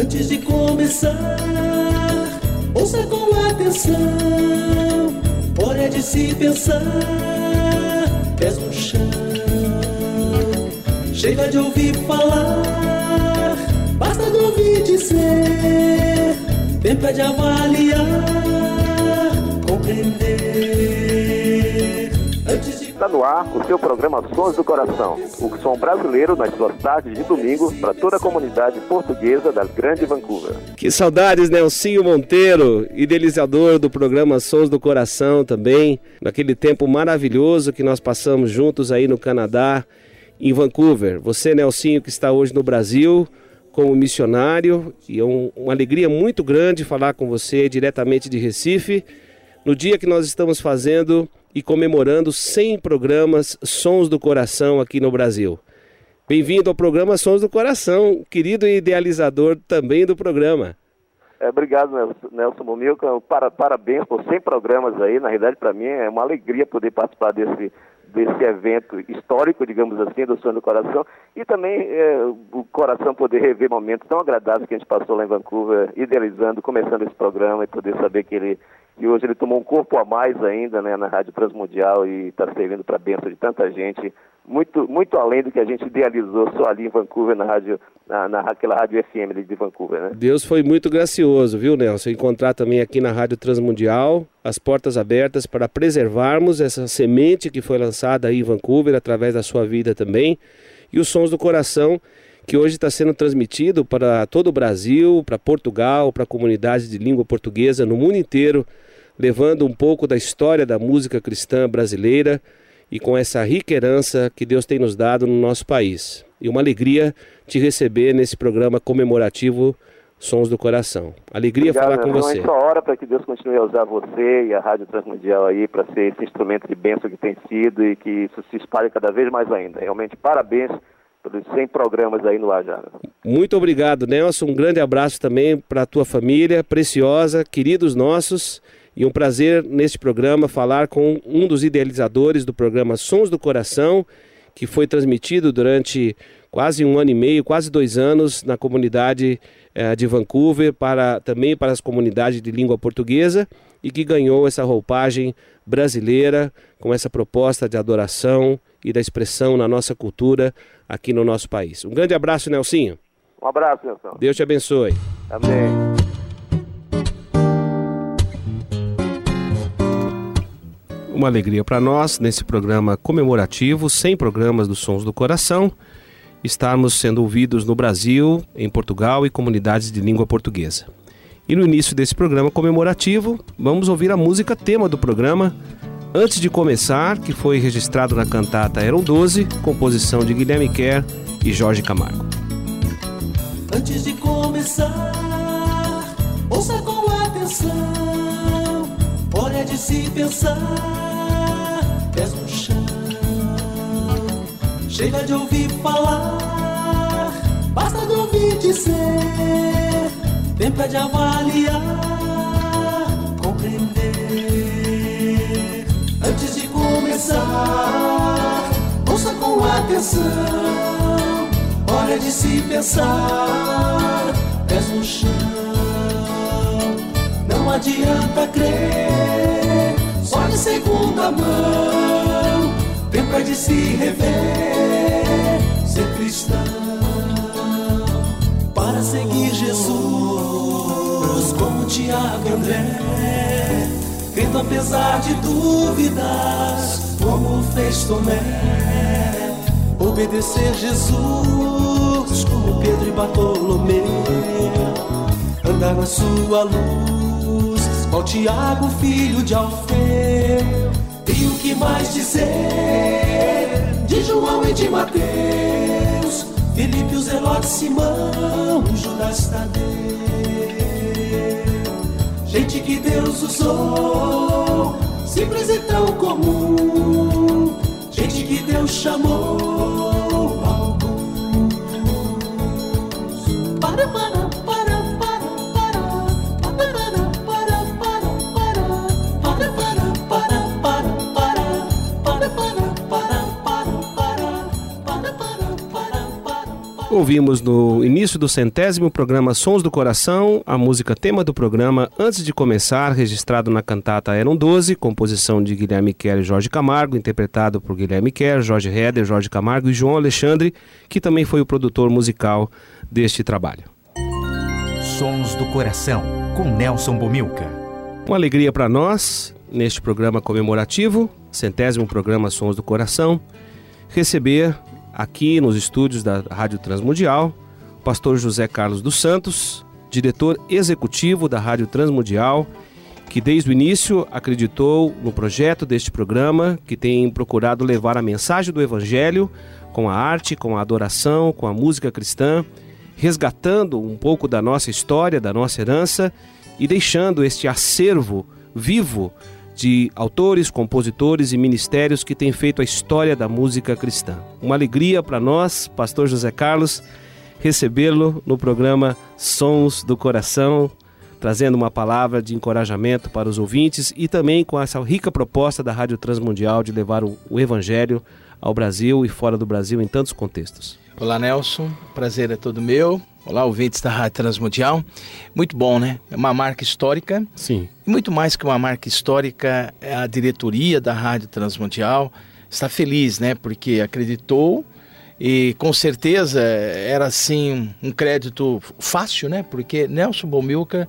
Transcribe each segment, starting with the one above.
Antes de começar, ouça com atenção. Hora de se pensar, pés no chão. Chega de ouvir falar, basta de ouvir dizer. Tempo é de avaliar, compreender. Antes de Está no ar o seu programa Sons do Coração, o som brasileiro nas suas tardes de domingo para toda a comunidade portuguesa da Grande Vancouver. Que saudades, Nelsinho Monteiro, idealizador do programa Sons do Coração também, naquele tempo maravilhoso que nós passamos juntos aí no Canadá, em Vancouver. Você, Nelsinho, que está hoje no Brasil como missionário, e é um, uma alegria muito grande falar com você diretamente de Recife, no dia que nós estamos fazendo e comemorando 100 programas Sons do Coração aqui no Brasil. Bem-vindo ao programa Sons do Coração, querido idealizador também do programa. É, obrigado, Nelson Mumilca. Para, parabéns por 100 programas aí. Na realidade, para mim é uma alegria poder participar desse, desse evento histórico, digamos assim, do Sonho do Coração. E também é, o coração poder rever momentos tão agradáveis que a gente passou lá em Vancouver, idealizando, começando esse programa e poder saber que ele e hoje ele tomou um corpo a mais ainda né, na Rádio Transmundial e está servindo para a bênção de tanta gente, muito, muito além do que a gente idealizou só ali em Vancouver, na rádio, na, naquela Rádio FM de Vancouver. Né? Deus foi muito gracioso, viu, Nelson? Encontrar também aqui na Rádio Transmundial as portas abertas para preservarmos essa semente que foi lançada aí em Vancouver através da sua vida também e os sons do coração que hoje está sendo transmitido para todo o Brasil, para Portugal, para a comunidade de língua portuguesa no mundo inteiro levando um pouco da história da música cristã brasileira e com essa rica herança que Deus tem nos dado no nosso país. E uma alegria te receber nesse programa comemorativo Sons do Coração. Alegria Obrigado, falar com você. É hora para que Deus continue a usar você e a Rádio Transmundial aí para ser esse instrumento de bênção que tem sido e que isso se espalhe cada vez mais ainda. Realmente, parabéns pelos 100 programas aí no ar já. Muito obrigado, Nelson. Um grande abraço também para a tua família preciosa, queridos nossos. E um prazer neste programa falar com um dos idealizadores do programa Sons do Coração, que foi transmitido durante quase um ano e meio, quase dois anos na comunidade eh, de Vancouver, para também para as comunidades de língua portuguesa e que ganhou essa roupagem brasileira com essa proposta de adoração e da expressão na nossa cultura aqui no nosso país. Um grande abraço, Nelsinho. Um abraço, Nelson. Deus te abençoe. Amém. Uma alegria para nós, nesse programa comemorativo, 100 programas dos Sons do Coração, estarmos sendo ouvidos no Brasil, em Portugal e comunidades de língua portuguesa. E no início desse programa comemorativo, vamos ouvir a música tema do programa, Antes de Começar, que foi registrado na cantata Eram 12, composição de Guilherme Kerr e Jorge Camargo. Antes de começar, ouça com atenção, de se pensar pés no chão. Chega de ouvir falar, basta de ouvir dizer. Tempo é de avaliar, compreender. Antes de começar, ouça com atenção. Hora de se pensar, pés no chão. Não adianta crer segunda mão. Tempo é de se rever, ser cristão. Para seguir Jesus, como Tiago e André. Crendo apesar de dúvidas, como fez Tomé. Obedecer Jesus, como Pedro e Bartolomeu. Andar na sua luz qual Tiago, filho de Alfeu? E o que mais dizer de João e de Mateus? Filipe, o Zelote, Simão, Judas Tadeu. Gente que Deus usou, simples e tão comum. Gente que Deus chamou, Ouvimos no início do centésimo programa Sons do Coração a música tema do programa Antes de Começar, registrado na cantata Eram 12, composição de Guilherme Kerr e Jorge Camargo, interpretado por Guilherme Kerr, Jorge Heder, Jorge Camargo e João Alexandre, que também foi o produtor musical deste trabalho. Sons do Coração, com Nelson Bomilca. Uma alegria para nós, neste programa comemorativo, centésimo programa Sons do Coração, receber aqui nos estúdios da Rádio Transmundial, o pastor José Carlos dos Santos, diretor executivo da Rádio Transmundial, que desde o início acreditou no projeto deste programa, que tem procurado levar a mensagem do Evangelho com a arte, com a adoração, com a música cristã, resgatando um pouco da nossa história, da nossa herança e deixando este acervo vivo de autores, compositores e ministérios que têm feito a história da música cristã. Uma alegria para nós, Pastor José Carlos, recebê-lo no programa Sons do Coração, trazendo uma palavra de encorajamento para os ouvintes e também com essa rica proposta da Rádio Transmundial de levar o, Evangelho ao Brasil e fora do Brasil em tantos contextos. Olá, Nelson. Prazer é todo meu. Olá, ouvintes da Rádio Transmundial. Muito bom, né? É uma marca histórica. Sim. E muito mais que uma marca histórica, é a diretoria da Rádio Transmundial está feliz, né? Porque acreditou e com certeza era assim um crédito fácil, né? Porque Nelson Bomilca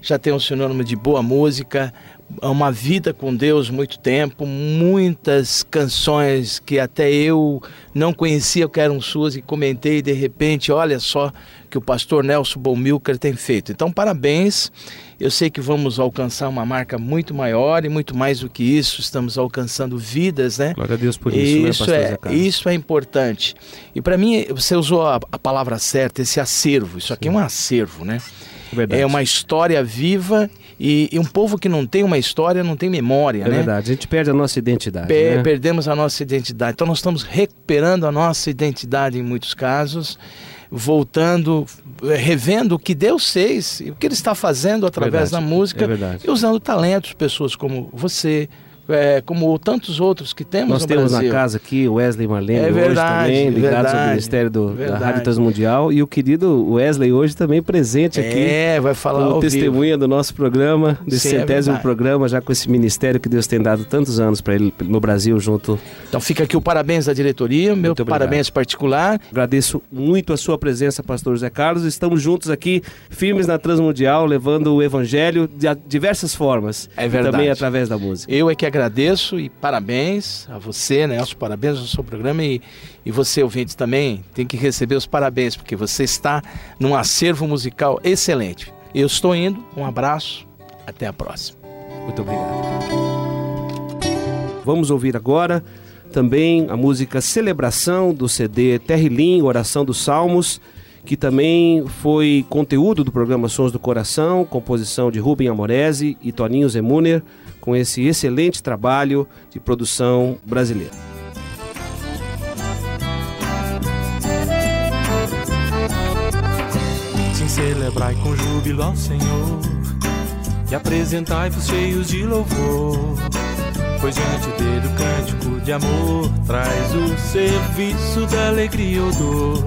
já tem um sinônimo de boa música, uma vida com Deus muito tempo, muitas canções que até eu não conhecia que eram suas e comentei e de repente, olha só que o pastor Nelson Bomilcar tem feito. Então, parabéns. Eu sei que vamos alcançar uma marca muito maior e muito mais do que isso, estamos alcançando vidas, né? Glória a Deus por isso, isso né, é, Isso é importante. E para mim, você usou a, a, palavra certa, esse acervo. Isso aqui Sim. é um acervo, né? Verdade. É uma história viva e, e, um povo que não tem uma história não tem memória, é né? verdade, a gente perde a nossa identidade. Né? Perdemos a nossa identidade. Então nós estamos recuperando a nossa identidade em muitos casos, voltando, eh, revendo o que Deus fez e o que Ele está fazendo através verdade. da música é e usando talentos, pessoas como você, é, como tantos outros que temos Nós temos Brasil. na casa aqui o Wesley Marlene é verdade, hoje também, ligados verdade, ao Ministério do, da Rádio Transmundial e o querido Wesley hoje também presente aqui. É, vai falar como testemunha vivo. do nosso programa, desse Sim, é centésimo é programa, já com esse ministério que Deus tem dado tantos anos para ele no Brasil junto. Então fica aqui o parabéns da diretoria, meu parabéns particular. Agradeço muito a sua presença, pastor José Carlos. Estamos juntos aqui, firmes na Transmundial, levando o evangelho de diversas formas. É verdade. também através da música. Eu é que agradeço e parabéns a você, Nelson, parabéns ao seu programa e, e você, ouvinte, também tem que receber os parabéns, porque você está num acervo musical excelente. Eu estou indo, um abraço, até a próxima. Muito obrigado. Vamos ouvir agora também a música Celebração do CD Terrilim, Oração dos Salmos, que também foi conteúdo do programa Sons do Coração, composição de Rubem Amorese e Toninho Zemuner com esse excelente trabalho de produção brasileira. Sim, celebrai com júbilo ao Senhor e apresentai-vos cheios de louvor. Pois diante dele o cântico de amor traz o serviço da alegria ou dor.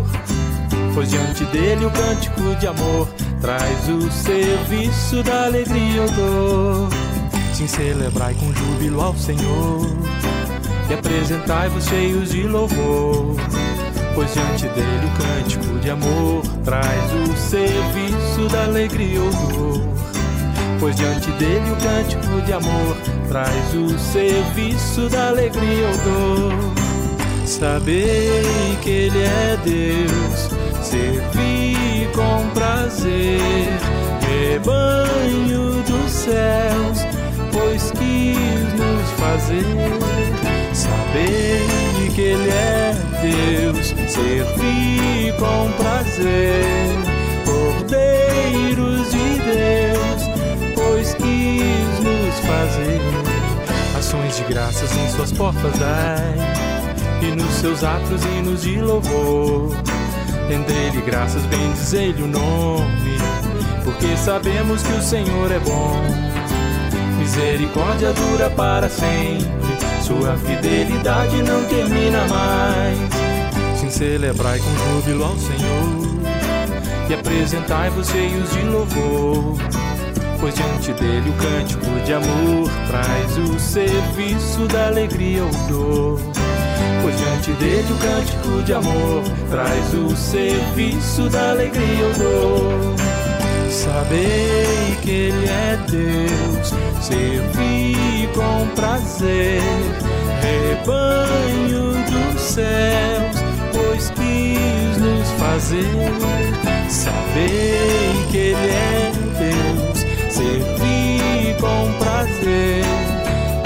Pois diante dele o cântico de amor traz o serviço da alegria ou dor. Sim, celebrai com júbilo ao Senhor e apresentai-vos cheios de louvor. Pois diante dele o cântico de amor traz o serviço da alegria ou dor. Pois diante dele o cântico de amor traz o serviço da alegria ou dor. Sabei que ele é Deus, servi com prazer, rebanho dos céus pois quis nos fazer saber que Ele é Deus, servir com prazer, cordeiros de Deus, pois quis nos fazer ações de graças em Suas portas dai, e nos seus atos hinos de louvor. Rendei-lhe graças, bendizei-lhe o nome, porque sabemos que o Senhor é bom misericórdia dura para sempre, sua fidelidade não termina mais. Sim, celebrai com júbilo ao Senhor e apresentai-vos cheios de louvor. Pois diante dele o cântico de amor traz o serviço da alegria ou dor. Pois diante dele o cântico de amor traz o serviço da alegria ou dor. Sabei que Ele é Deus, servi com prazer, rebanho dos céus, pois quis nos fazer. Sabei que Ele é Deus, servi com prazer,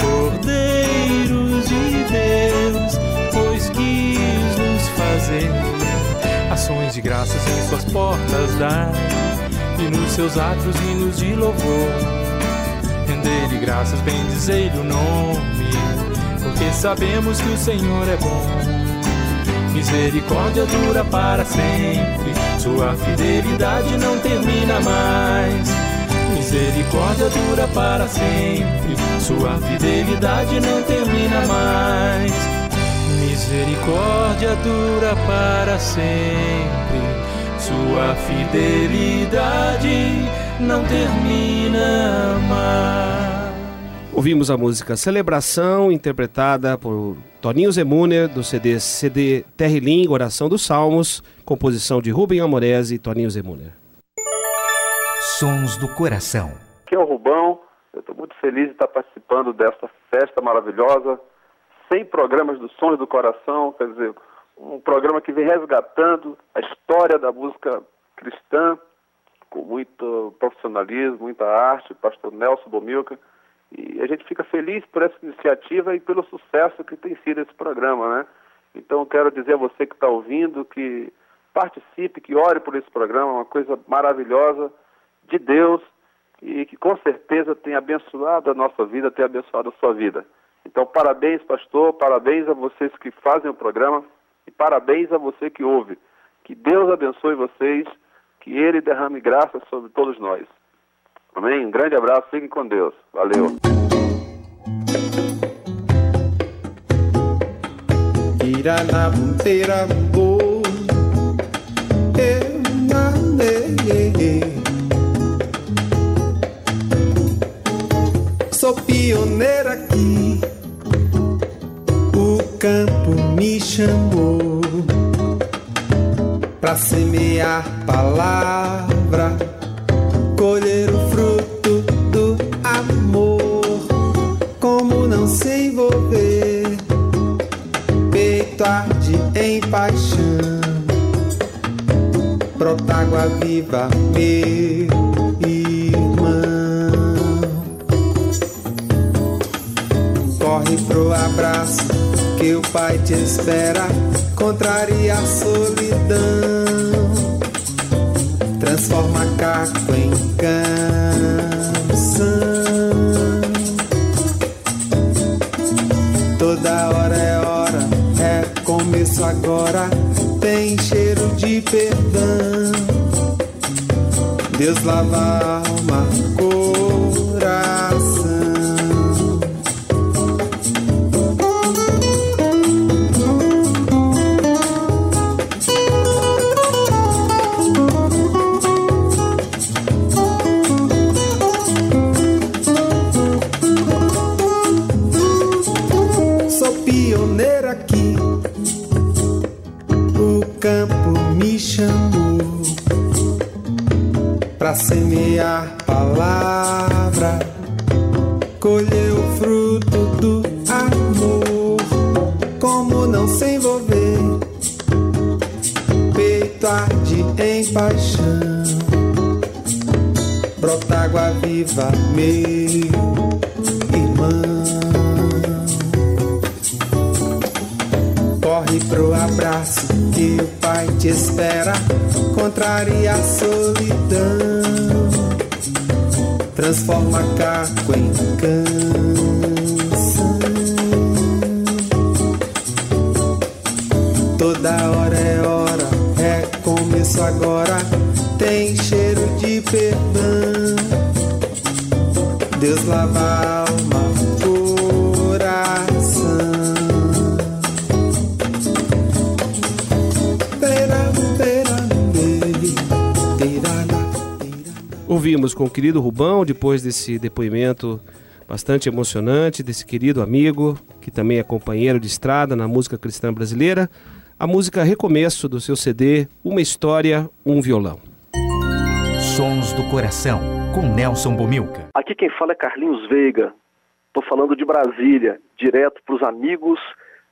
cordeiros de Deus, pois quis nos fazer. Ações de graças em suas portas dai e nos seus atos hinos de louvor. Render-lhe graças, bendizei-lhe o nome, porque sabemos que o Senhor é bom. Misericórdia dura para sempre, sua fidelidade não termina mais. Misericórdia dura para sempre, sua fidelidade não termina mais. Misericórdia dura para sempre sua fidelidade não termina mais. Ouvimos a música Celebração, interpretada por Toninho Zemuner, do CD CD Terrilim, Oração dos Salmos, composição de Rubem Amorese e Toninho Zemuner. Sons do Coração. Aqui é o Rubão, eu estou muito feliz de estar participando dessa festa maravilhosa, 100 programas do Sons do Coração, quer dizer, um programa que vem resgatando a história da música cristã com muito profissionalismo, muita arte, pastor Nelson Bomilca. E a gente fica feliz por essa iniciativa e pelo sucesso que tem sido esse programa, né? Então quero dizer a você que está ouvindo que participe, que ore por esse programa, uma coisa maravilhosa de Deus e que com certeza tem abençoado a nossa vida, tem abençoado a sua vida. Então parabéns, pastor, parabéns a vocês que fazem o programa. E parabéns a você que ouve. Que Deus abençoe vocês, que Ele derrame graça sobre todos nós. Amém? Um grande abraço, fiquem com Deus. Valeu. Sou pioneira aqui campo me chamou para semear palavra, colher o fruto do amor. Como não se envolver? Peito arde em paixão, brota água viva, meu Pai te espera, contraria a solidão. Transforma caco em canção. Toda hora é hora, é começo agora. Tem cheiro de perdão. Deus lava a alma, Toda hora é hora, é começo agora. Tem cheiro de perdão. Deus lava a alma, coração. Ouvimos com o querido Rubão, depois desse depoimento bastante emocionante desse querido amigo, que também é companheiro de estrada na música cristã brasileira a música Recomeço do seu CD Uma História, um Violão. Sons do Coração, com Nelson Bomilca. Aqui quem fala é Carlinhos Veiga. Estou falando de Brasília, direto para os amigos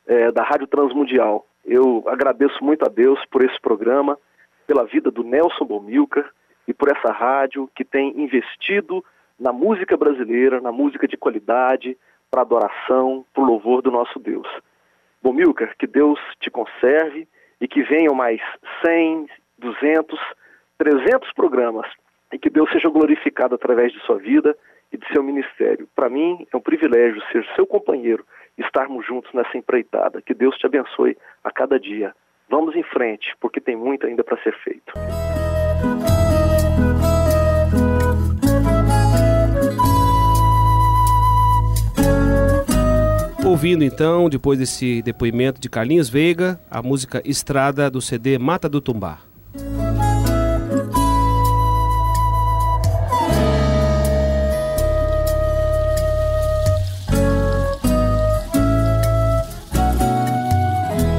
é, da Rádio Transmundial. Eu agradeço muito a Deus por esse programa, pela vida do Nelson Bomilca e por essa rádio que tem investido na música brasileira, na música de qualidade, para adoração, para o louvor do nosso Deus. Bomilcar, que Deus te conserve e que venham mais 100, 200, 300 programas e que Deus seja glorificado através de sua vida e de seu ministério. Para mim é um privilégio ser seu companheiro, estarmos juntos nessa empreitada. Que Deus te abençoe a cada dia. Vamos em frente, porque tem muito ainda para ser feito. Ouvindo então, depois desse depoimento de Carlinhos Veiga, a música Estrada do CD Mata do Tumbá.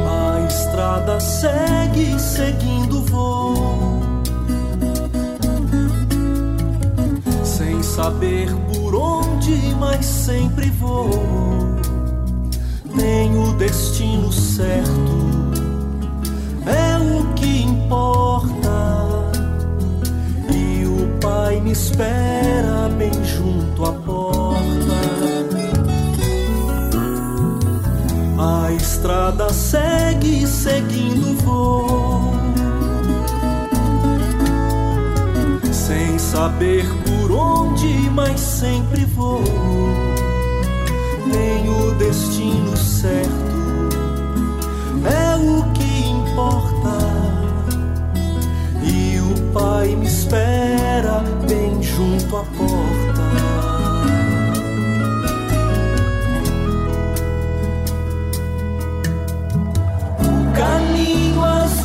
A estrada segue seguindo voo, sem saber por onde, mas sempre vou. Tenho o destino certo, é o que importa. E o Pai me espera bem junto à porta. A estrada segue seguindo voo, sem saber por onde, mas sempre vou. Tenho o destino certo, é o que importa. E o Pai me espera bem junto à porta. Caminho às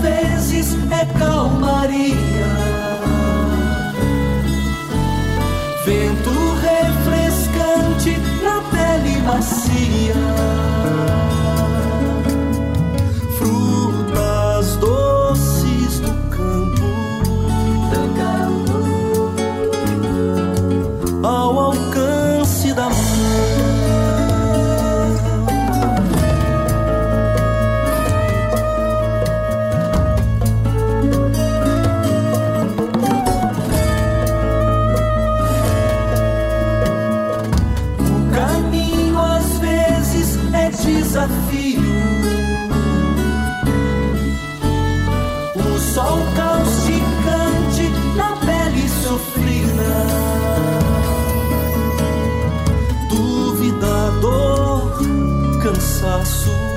cansaço.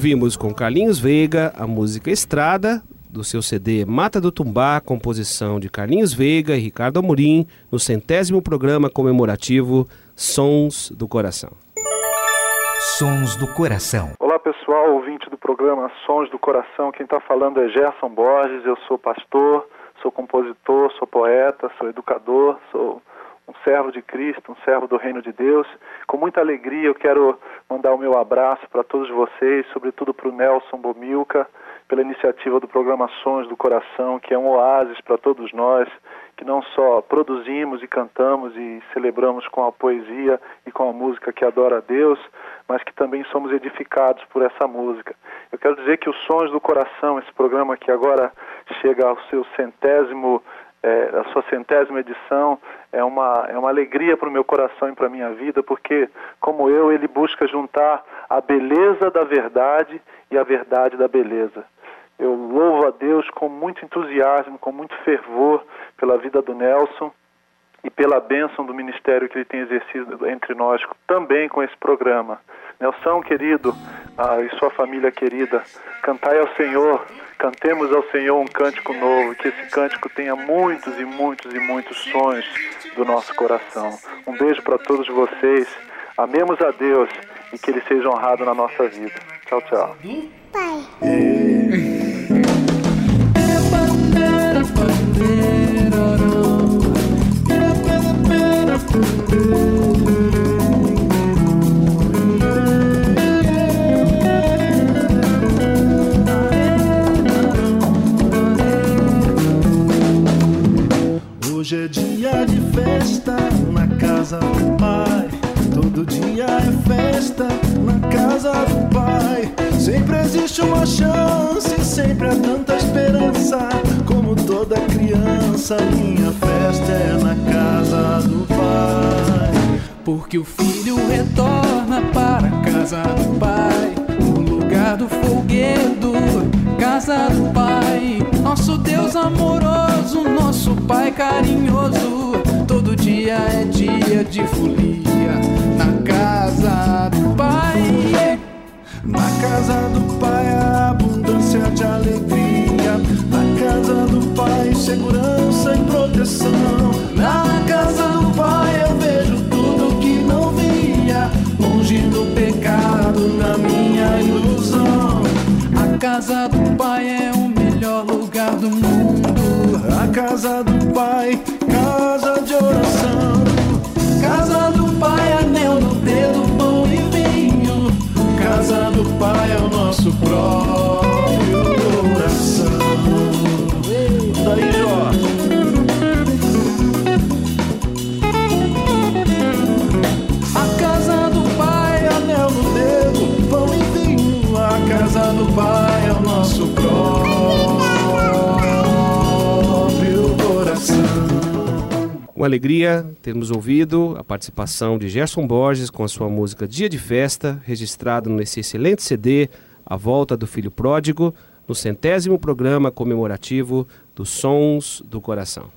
Ouvimos com Carlinhos Veiga a música Estrada, do seu CD Mata do Tumbá, composição de Carlinhos Veiga e Ricardo Amorim, no centésimo programa comemorativo Sons do Coração. Sons do Coração. Olá pessoal, ouvinte do programa Sons do Coração. Quem está falando é Gerson Borges. Eu sou pastor, sou compositor, sou poeta, sou educador, sou um servo de Cristo, um servo do Reino de Deus. Com muita alegria eu quero mandar o meu abraço para todos vocês, sobretudo para o Nelson Bomilca, pela iniciativa do programa Sons do Coração, que é um oásis para todos nós, que não só produzimos e cantamos e celebramos com a poesia e com a música que adora a Deus, mas que também somos edificados por essa música. Eu quero dizer que os Sons do Coração, esse programa que agora chega ao seu centésimo é, a sua centésima edição é uma, é uma alegria para o meu coração e para a minha vida, porque, como eu, ele busca juntar a beleza da verdade e a verdade da beleza. Eu louvo a Deus com muito entusiasmo, com muito fervor pela vida do Nelson e pela bênção do ministério que ele tem exercido entre nós, também com esse programa. Nelson, querido, ah, e sua família querida, cantai ao Senhor, cantemos ao Senhor um cântico novo, que esse cântico tenha muitos e muitos e muitos sonhos do nosso coração. Um beijo para todos vocês, amemos a Deus e que Ele seja honrado na nossa vida. Tchau, tchau. Festa na casa do pai. Todo dia é festa na casa do pai. Sempre existe uma chance, sempre há tanta esperança. Como toda criança, minha festa é na casa do pai. Porque o filho retorna para a casa do pai, no lugar do folguedo, casa do pai. Nosso Deus amoroso, nosso Pai carinhoso. Dia é dia de folia na casa do Pai. Na casa do Pai, abundância de alegria. Na casa do Pai, segurança e proteção. Na casa do Pai, eu vejo tudo que não via. Longe do pecado, da minha ilusão. A casa do Pai é um melhor lugar do mundo. Casa do Pai, casa de oração. Casa do Pai, anel no dedo, pão e vinho. Casa do Pai é o nosso próprio Uma alegria termos ouvido a participação de Gerson Borges com a sua música Dia de Festa, registrado nesse excelente CD A Volta do Filho Pródigo, no centésimo programa comemorativo dos Sons do Coração.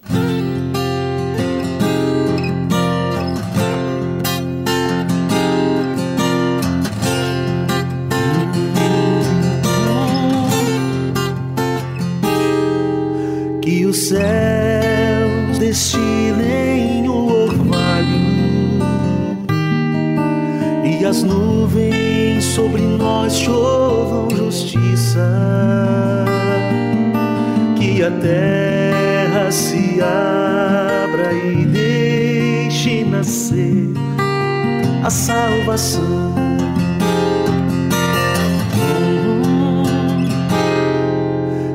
Que os céus destilem e as nuvens sobre nós chovam justiça. Que a terra se abra e deixe nascer a salvação.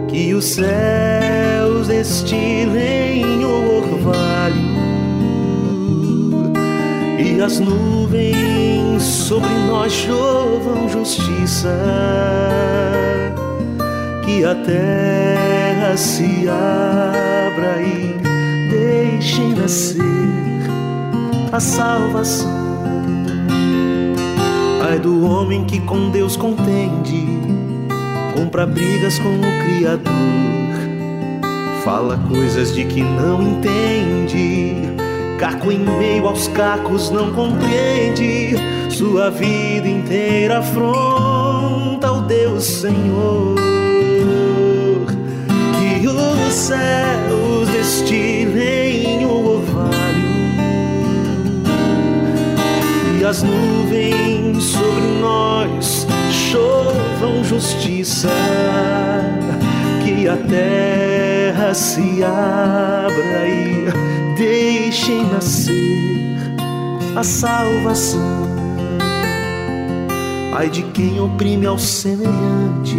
Que os céus destilem o orvalho e as nuvens sobre nós chovam justiça. Que a terra se abra e deixe nascer a salvação. Ai do homem que com Deus contende, compra brigas com o Criador, fala coisas de que não entende, caco em meio aos cacos não compreende, sua vida inteira afronta o Deus Senhor. Que os céus destilem o orvalho e as nuvens sobre nós chovam justiça, que a terra se abra e deixe nascer a salvação. Ai de quem oprime ao semelhante,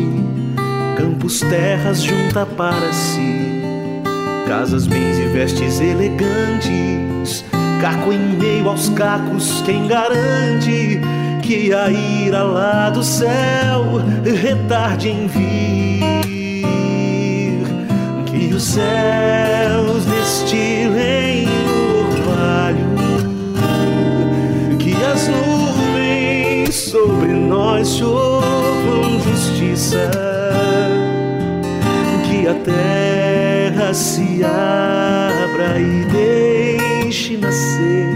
campos, terras junta para si, casas, bens e vestes elegantes caco em meio aos cacos, quem garante que a ira lá do céu retarde em vir? Que os céus nós chovam justiça, que a terra se abra e deixe nascer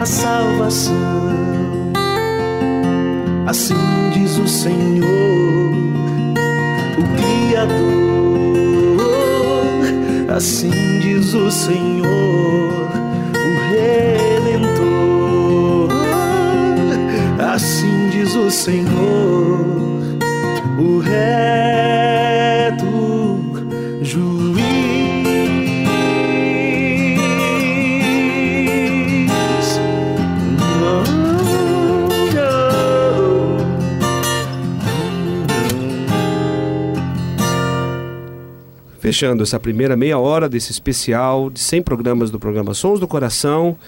a salvação. Assim diz o Senhor, o Criador. Assim diz o Senhor, Senhor, o reto juiz. Fechando essa primeira meia hora desse especial de 100 programas do programa Sons do Coração,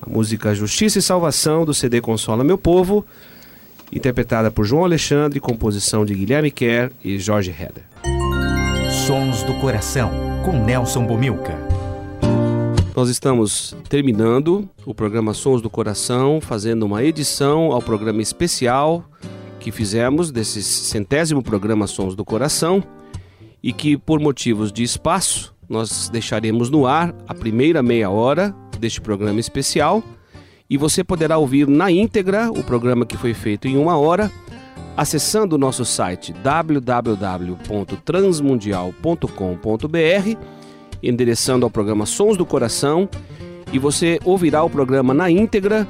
a música Justiça e Salvação do CD Consola Meu Povo, interpretada por João Alexandre, composição de Guilherme Kerr e Jorge Heder. Sons do Coração, com Nelson Bomilca. Nós estamos terminando o programa Sons do Coração, fazendo uma edição ao programa especial que fizemos desse centésimo programa Sons do Coração e que, por motivos de espaço, nós deixaremos no ar a primeira meia hora deste programa especial e você poderá ouvir na íntegra o programa que foi feito em uma hora acessando o nosso site www.transmundial.com.br, endereçando ao programa Sons do Coração, e você ouvirá o programa na íntegra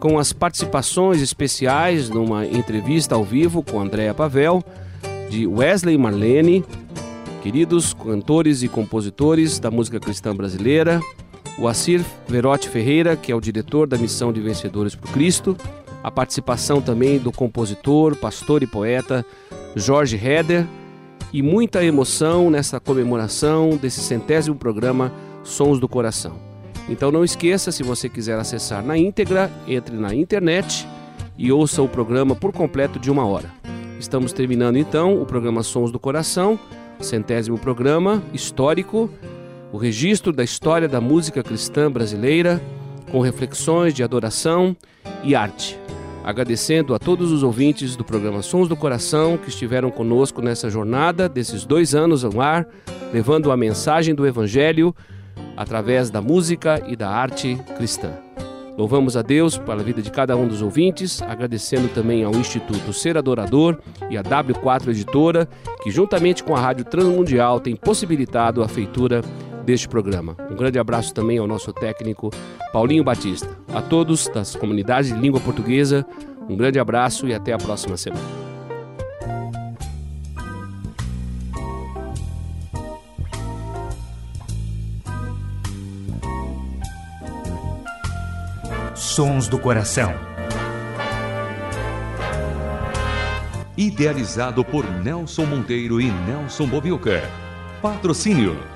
com as participações especiais numa entrevista ao vivo com Andréa Pavel, de Wesley Marlene, queridos cantores e compositores da música cristã brasileira, o Assir Verotti Ferreira, que é o diretor da Missão de Vencedores por Cristo, a participação também do compositor, pastor e poeta Jorge Heder e muita emoção nessa comemoração desse centésimo programa Sons do Coração. Então não esqueça, se você quiser acessar na íntegra, entre na internet e ouça o programa por completo de uma hora. Estamos terminando então o programa Sons do Coração, centésimo programa histórico, o registro da história da música cristã brasileira, com reflexões de adoração e arte agradecendo a todos os ouvintes do programa Sons do Coração que estiveram conosco nessa jornada desses dois anos ao ar, levando a mensagem do Evangelho através da música e da arte cristã. Louvamos a Deus pela vida de cada um dos ouvintes, agradecendo também ao Instituto Ser Adorador e à W4 Editora, que juntamente com a Rádio Transmundial tem possibilitado a feitura deste programa. Um grande abraço também ao nosso técnico Paulinho Batista. A todos das comunidades de língua portuguesa, um grande abraço e até a próxima semana. Sons do Coração. Idealizado por Nelson Monteiro e Nelson Bobilca. Patrocínio